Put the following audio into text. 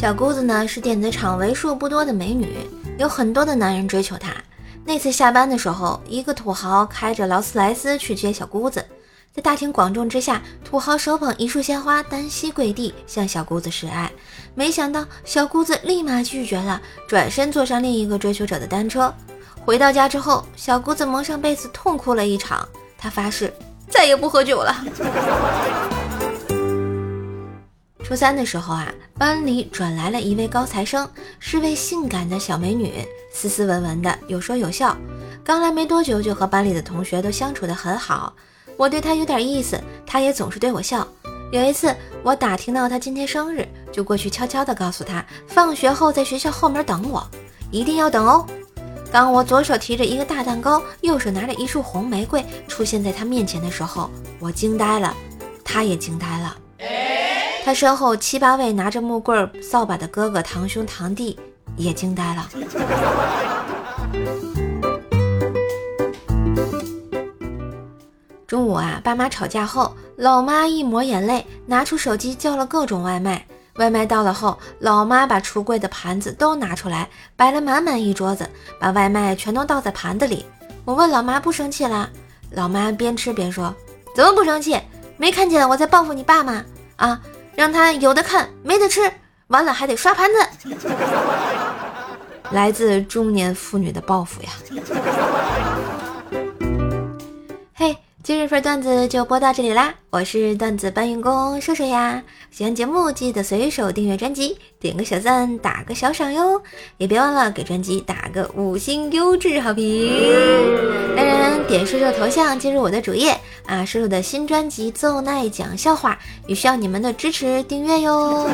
小姑子呢是电子厂为数不多的美女，有很多的男人追求她。那次下班的时候，一个土豪开着劳斯莱斯去接小姑子，在大庭广众之下，土豪手捧一束鲜花，单膝跪地向小姑子示爱。没想到小姑子立马拒绝了，转身坐上另一个追求者的单车。回到家之后，小姑子蒙上被子痛哭了一场，她发誓再也不喝酒了。初三的时候啊，班里转来了一位高材生，是位性感的小美女，斯斯文文的，有说有笑。刚来没多久，就和班里的同学都相处得很好。我对她有点意思，她也总是对我笑。有一次，我打听到她今天生日，就过去悄悄地告诉她，放学后在学校后门等我，一定要等哦。当我左手提着一个大蛋糕，右手拿着一束红玫瑰出现在她面前的时候，我惊呆了，她也惊呆了。他身后七八位拿着木棍、扫把的哥哥、堂兄、堂弟也惊呆了。中午啊，爸妈吵架后，老妈一抹眼泪，拿出手机叫了各种外卖。外卖到了后，老妈把橱柜的盘子都拿出来，摆了满满一桌子，把外卖全都倒在盘子里。我问老妈不生气了？老妈边吃边说：“怎么不生气？没看见我在报复你爸吗？啊！”让他有的看没得吃，完了还得刷盘子。来自中年妇女的报复呀！嘿，今日份段子就播到这里啦，我是段子搬运工瘦瘦呀。喜欢节目记得随手订阅专辑，点个小赞，打个小赏哟，也别忘了给专辑打个五星优质好评。当然，点瘦瘦头像进入我的主页。啊，叔叔的新专辑《奏奈讲笑话》也需要你们的支持订阅哟。